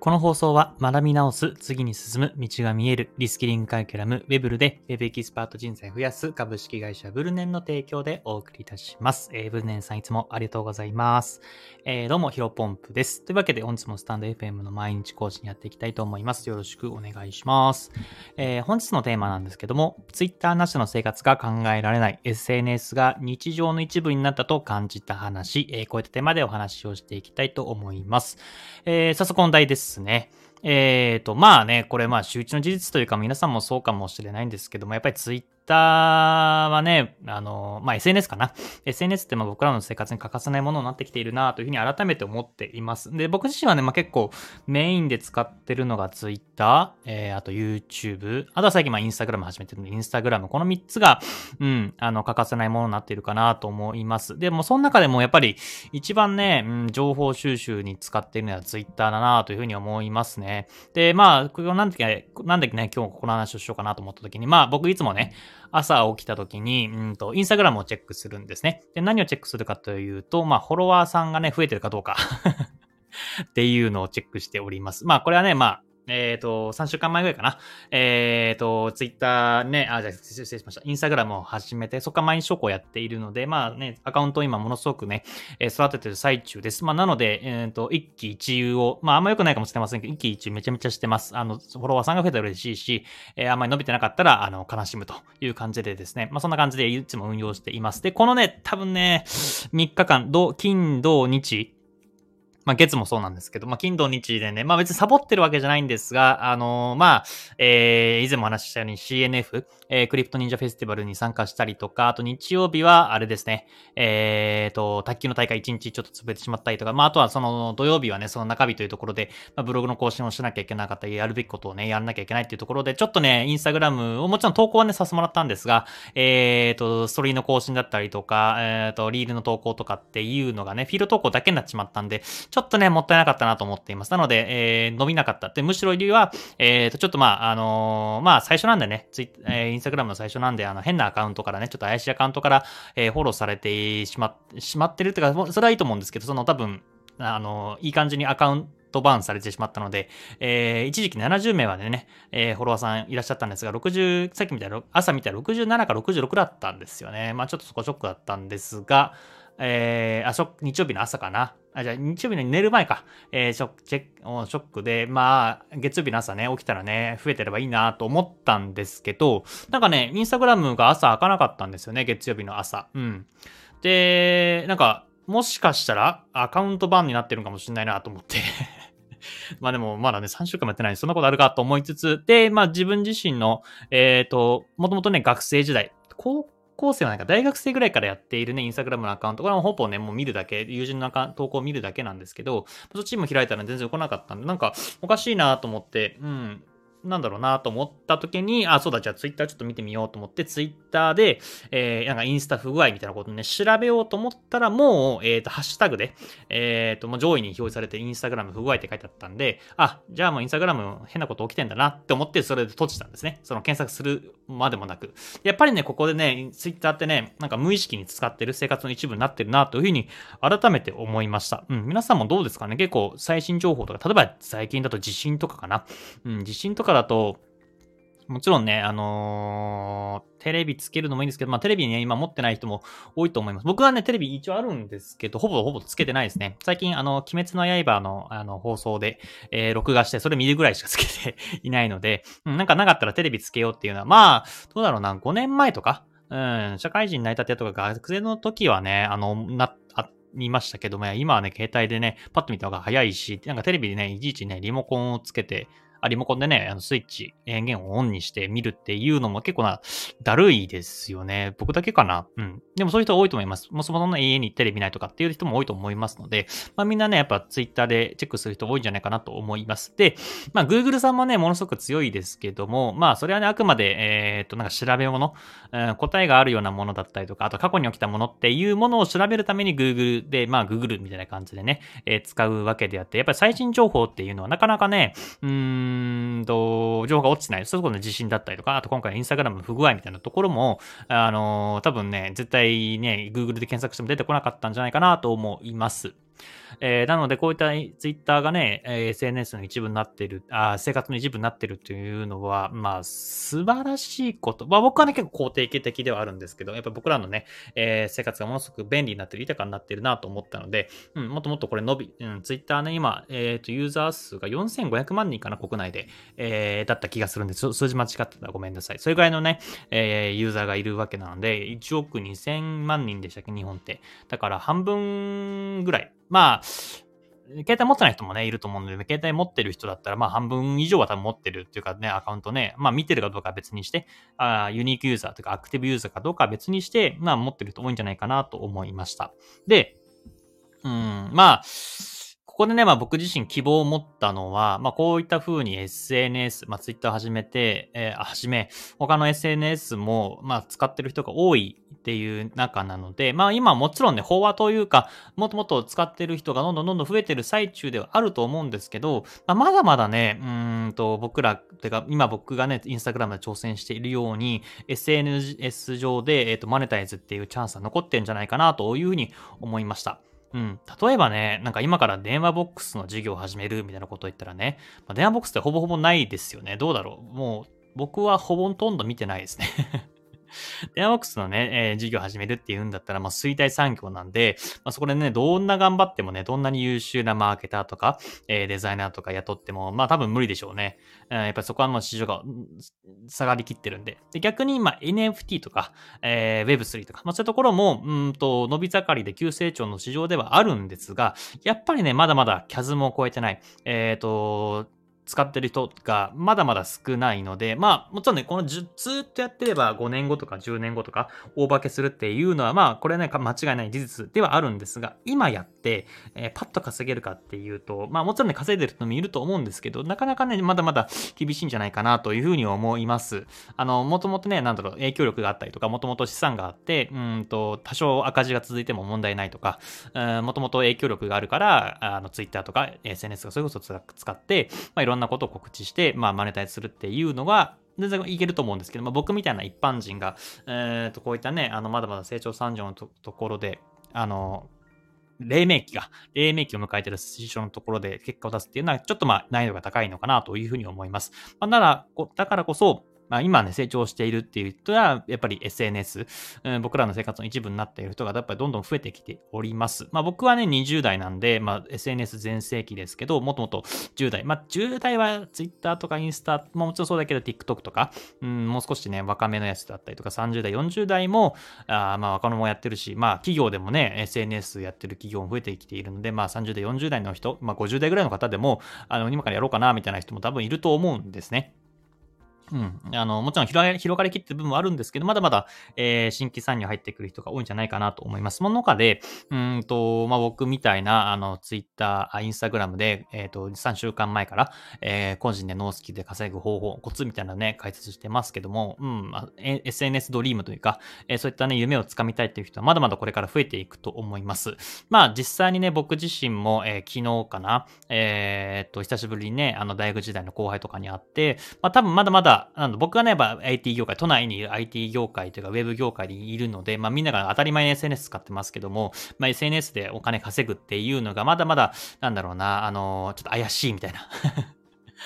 この放送は学び直す、次に進む、道が見える、リスキリングカリキュラム、ウェブルで、ウェブエキスパート人材増やす株式会社ブルネンの提供でお送りいたします。えー、ブルネンさんいつもありがとうございます。えー、どうも、ヒロポンプです。というわけで、本日もスタンド FM の毎日更新やっていきたいと思います。よろしくお願いします。えー、本日のテーマなんですけども、Twitter なしの生活が考えられない SNS が日常の一部になったと感じた話、えー、こういったテーマでお話をしていきたいと思います。えー、早速本題ですね。えっ、ー、と、まあね、これまあ周知の事実というか皆さんもそうかもしれないんですけども、やっぱりツイッターはね、あの、まあ、SNS かな。SNS ってま僕らの生活に欠かせないものになってきているなというふうに改めて思っています。で、僕自身はね、まあ、結構メインで使ってるのが Twitter、えー、あと YouTube、あとは最近まあ Instagram 始めてるんで、Instagram、この3つが、うん、あの、欠かせないものになっているかなと思います。でも、その中でもやっぱり一番ね、うん、情報収集に使っているのは Twitter だなというふうに思いますね。で、まあ、これなんで、なんでね、今日この話をしようかなと思った時に、まあ、僕いつもね、朝起きた時に、うんと、インスタグラムをチェックするんですね。で、何をチェックするかというと、まあ、フォロワーさんがね、増えてるかどうか っていうのをチェックしております。まあ、これはね、まあ、えっ、ー、と、3週間前ぐらいかな。えっ、ー、と、ツイッターね、あ、じゃ失礼しました。インスタグラムを始めて、そこから毎日投稿やっているので、まあね、アカウントを今ものすごくね、え育ててる最中です。まあなので、えっ、ー、と、一喜一憂を、まああんま良くないかもしれませんけど、一喜一憂めちゃめちゃしてます。あの、フォロワーさんが増えたら嬉しいし、えあんまり伸びてなかったら、あの、悲しむという感じでですね、まあそんな感じでいつも運用しています。で、このね、多分ね、3日間、金、土、日、まあ、月もそうなんですけど、まあ、金土日でね、まあ別にサボってるわけじゃないんですが、あのー、まあ、えー、以前も話したように CNF、えー、クリプト忍者フェスティバルに参加したりとか、あと日曜日は、あれですね、えーと、卓球の大会1日ちょっと潰れてしまったりとか、まああとはその土曜日はね、その中日というところで、まあ、ブログの更新をしなきゃいけなかったり、やるべきことをね、やらなきゃいけないっていうところで、ちょっとね、インスタグラムをもちろん投稿はね、させてもらったんですが、えーと、ストーリーの更新だったりとか、えーと、リールの投稿とかっていうのがね、フィールド投稿だけになっちまったんで、ちょっとょっとね、もったいなかったなと思っています。なので、えー、伸びなかった。で、むしろ理由は、えーと、ちょっとまあ、あのー、まあ、最初なんでね、ツイえー、インスタグラムの最初なんで、あの、変なアカウントからね、ちょっと怪しいアカウントから、えー、フォローされてしま、しまってるってか、それはいいと思うんですけど、その多分、あの、いい感じにアカウントバーンされてしまったので、えー、一時期70名までね、えー、フォロワーさんいらっしゃったんですが、60、さっきみたいな、朝見たら67か66だったんですよね。まあちょっとそこショックだったんですが、えー、あ、ショック、日曜日の朝かな。あ、じゃあ日曜日の寝る前か。えー、ショック、チェック、ショックで、まあ、月曜日の朝ね、起きたらね、増えてればいいなと思ったんですけど、なんかね、インスタグラムが朝開かなかったんですよね、月曜日の朝。うん。で、なんか、もしかしたらアカウント版になってるかもしれないなと思って まあでも、まだね、3週間もやってないんでそんなことあるかと思いつつ、で、まあ自分自身の、えっ、ー、と、もともとね、学生時代、高校生はなんか大学生ぐらいからやっているね、インスタグラムのアカウント、これはほぼね、もう見るだけ、友人の投稿を見るだけなんですけど、そっちも開いたら全然来なかったんで、なんかおかしいなと思って、うん、なんだろうなと思った時に、あ、そうだ、じゃあツイッターちょっと見てみようと思って、ツイッターで、えー、なんかインスタ不具合みたいなことね、調べようと思ったら、もう、えっ、ー、と、ハッシュタグで、えっ、ー、と、もう上位に表示されて、インスタグラム不具合って書いてあったんで、あ、じゃあもうインスタグラム変なこと起きてんだなって思って、それで閉じたんですね。その検索するまでもなく。やっぱりね、ここでね、ツイッターってね、なんか無意識に使ってる生活の一部になってるなというふうに改めて思いました。うん、皆さんもどうですかね？結構最新情報とか、例えば最近だと地震とかかな。うん、地震とかだと、もちろんね、あのー、テレビつけるのもいいんですけど、まあテレビね、今持ってない人も多いと思います。僕はね、テレビ一応あるんですけど、ほぼほぼつけてないですね。最近、あの、鬼滅の刃の、あの、放送で、えー、録画して、それ見るぐらいしかつけて いないので、うん、なんかなかったらテレビつけようっていうのは、まあ、どうだろうな、5年前とか、うん、社会人になりたてとか学生の時はね、あの、な、あ見ましたけども、今はね、携帯でね、パッと見た方が早いし、なんかテレビでね、いちいちね、リモコンをつけて、あリモコンでね、あのスイッチ、電源をオンにして見るっていうのも結構な、だるいですよね。僕だけかな。うん。でもそういう人多いと思います。もそもそも家にテレビないとかっていう人も多いと思いますので、まあみんなね、やっぱツイッターでチェックする人多いんじゃないかなと思います。で、まあ Google さんもね、ものすごく強いですけども、まあそれはね、あくまで、えー、っと、なんか調べ物、うん、答えがあるようなものだったりとか、あと過去に起きたものっていうものを調べるために Google で、まあ Google みたいな感じでね、えー、使うわけであって、やっぱり最新情報っていうのはなかなかね、ううんと、情報が落ちてない、そころの地震だったりとか、あと今回のインスタグラムの不具合みたいなところも、あの、多分ね、絶対ね、Google で検索しても出てこなかったんじゃないかなと思います。えー、なので、こういったツイッターがね、えー、SNS の一部になっているあ、生活の一部になっているというのは、まあ、素晴らしいこと。まあ、僕はね、結構肯定的ではあるんですけど、やっぱ僕らのね、えー、生活がものすごく便利になってる、豊かになってるなと思ったので、うん、もっともっとこれ伸び、うん、ツイッターね、今、えっ、ー、と、ユーザー数が4500万人かな、国内で、えー、だった気がするんです。数字間違ってたらごめんなさい。それぐらいのね、えー、ユーザーがいるわけなので、1億2000万人でしたっけ、日本って。だから半分ぐらい。まあ、携帯持ってない人もね、いると思うので、携帯持ってる人だったら、まあ半分以上は多分持ってるっていうかね、アカウントね、まあ見てるかどうかは別にして、あユニークユーザーとかアクティブユーザーかどうかは別にして、まあ持ってる人多いんじゃないかなと思いました。で、うん、まあ、ここでね、まあ僕自身希望を持ったのは、まあこういった風に SNS、まあ Twitter を始めて、えー、始め、他の SNS も、まあ使ってる人が多いっていう中なので、まあ今もちろんね、飽和というか、もっともっと使ってる人がどんどんどんどん増えてる最中ではあると思うんですけど、まあ、まだまだね、うんと僕ら、てか今僕がね、インスタグラムで挑戦しているように、SNS 上で、えっ、ー、と、マネタイズっていうチャンスは残ってんじゃないかなというふうに思いました。うん。例えばね、なんか今から電話ボックスの授業を始めるみたいなことを言ったらね、まあ、電話ボックスってほぼほぼないですよね。どうだろうもう、僕はほぼほとんど見てないですねデアボックスのね、えー、授業始めるっていうんだったら、まあ、衰退産業なんで、まあ、そこでね、どんな頑張ってもね、どんなに優秀なマーケターとか、えー、デザイナーとか雇っても、まあ、多分無理でしょうね。うん、やっぱりそこはもう市場が下がりきってるんで。で逆に、まあ、NFT とか、えー、Web3 とか、まあ、そういうところも、うんと、伸び盛りで急成長の市場ではあるんですが、やっぱりね、まだまだキャズムを超えてない。えっ、ー、と、使ってる人がまだまだ少ないので、まあ、もちろんね、このずっとやってれば5年後とか10年後とか大化けするっていうのは、まあ、これね、間違いない事実ではあるんですが、今やって、えー、パッと稼げるかっていうと、まあ、もちろんね、稼いでる人もいると思うんですけど、なかなかね、まだまだ厳しいんじゃないかなというふうに思います。あの、もともとね、なんだろう、影響力があったりとか、もともと資産があって、うんと、多少赤字が続いても問題ないとか、もともと影響力があるから、あの、Twitter とか SNS がそれこそ使って、まあ、ろんなことを告知して、まあ、マネタイズするっていうのが、全然いけると思うんですけど、まあ、僕みたいな一般人が、え、ー、と、こういったね、あの、まだまだ成長産業のところで、あの、黎明期が、黎明期を迎えている師匠のところで結果を出すっていうのは、ちょっとまあ難易度が高いのかなというふうに思います。まあ、なら、だからこそ、まあ、今ね、成長しているっていう人は、やっぱり SNS、うん、僕らの生活の一部になっている人がやっぱりどんどん増えてきております。まあ、僕はね、20代なんで、まあ、SNS 全盛期ですけど、もともと10代。まあ、10代は Twitter とかインスタももちろんそうだけど TikTok とか、うん、もう少しね、若めのやつだったりとか、30代、40代も、あまあ、若者もやってるし、まあ、企業でもね、SNS やってる企業も増えてきているので、まあ、30代、40代の人、まあ、50代ぐらいの方でも、あの、今からやろうかな、みたいな人も多分いると思うんですね。うん。あの、もちろん広がり、広がりきってる部分もあるんですけど、まだまだ、えー、新規参入入ってくる人が多いんじゃないかなと思います。その中で、うんと、まあ、僕みたいな、あの、ツイッター、インスタグラムで、えっ、ー、と、3週間前から、えー、個人でノースキで稼ぐ方法、コツみたいなね、解説してますけども、うん、まあ、SNS ドリームというか、えー、そういったね、夢をつかみたいっていう人は、まだまだこれから増えていくと思います。まあ、実際にね、僕自身も、えー、昨日かな、えー、っと、久しぶりにね、あの、大学時代の後輩とかに会って、まあ、多分まだまだ、あの僕はね、やっぱ IT 業界、都内にいる IT 業界というか、ウェブ業界にいるので、まあみんなが当たり前に SNS 使ってますけども、まあ SNS でお金稼ぐっていうのがまだまだ、なんだろうな、あの、ちょっと怪しいみたいな。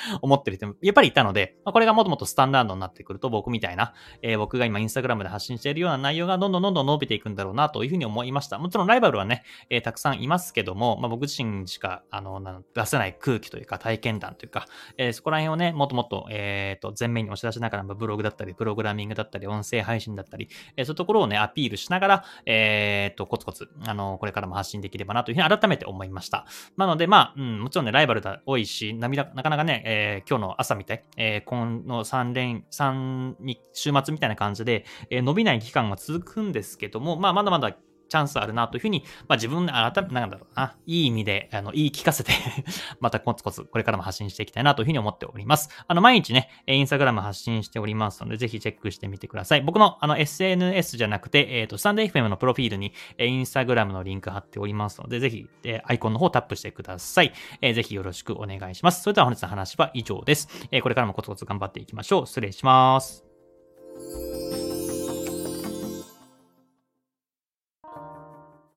思ってる人もやっぱりいたので、まあ、これがもっともとスタンダードになってくると僕みたいな、えー、僕が今インスタグラムで発信しているような内容がどんどんどんどん伸びていくんだろうなというふうに思いました。もちろんライバルはね、えー、たくさんいますけども、まあ、僕自身しかあの出せない空気というか体験談というか、えー、そこら辺をね、もっともっと、えー、と前面に押し出しながら、ブログだったり、プログラミングだったり、音声配信だったり、えー、そういうところをね、アピールしながら、えー、と、コツコツ、あの、これからも発信できればなというふうに改めて思いました。なので、まあ、うん、もちろんね、ライバルだ多いし、涙なかなかね、えー、今日の朝みたい、えー、今の3連、3に、週末みたいな感じで、えー、伸びない期間が続くんですけども、まあ、まだまだチャンスあるなというふうに、まあ自分で改め、なんだろうな、いい意味で、あの、言い聞かせて またコツコツ、これからも発信していきたいなというふうに思っております。あの、毎日ね、インスタグラム発信しておりますので、ぜひチェックしてみてください。僕の、あの、SNS じゃなくて、えっ、ー、と、スタンド FM のプロフィールに、えインスタグラムのリンク貼っておりますので、ぜひ、えアイコンの方タップしてください。えー、ぜひよろしくお願いします。それでは本日の話は以上です。えー、これからもコツコツ頑張っていきましょう。失礼します。